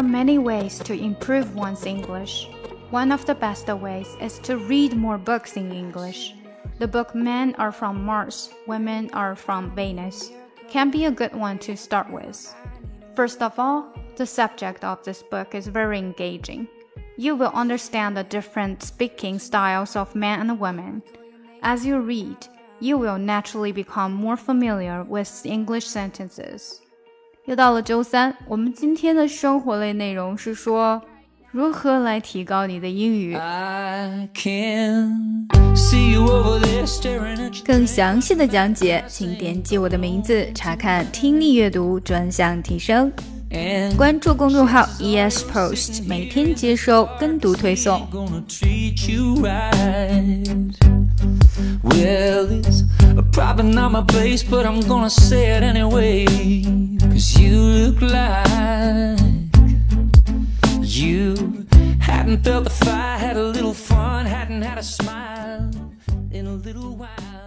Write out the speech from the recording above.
are many ways to improve one's English. One of the best ways is to read more books in English. The book Men Are From Mars, Women Are From Venus can be a good one to start with. First of all, the subject of this book is very engaging. You will understand the different speaking styles of men and women. As you read, you will naturally become more familiar with English sentences. 又到了周三，我们今天的生活类内容是说如何来提高你的英语。更详细的讲解，请点击我的名字查看听力阅读专项提升。关注公众号 ES Post，每天接收跟读推送。Well, it's probably not my place, but I'm gonna say it anyway. Look like you hadn't felt the fire, had a little fun, hadn't had a smile in a little while.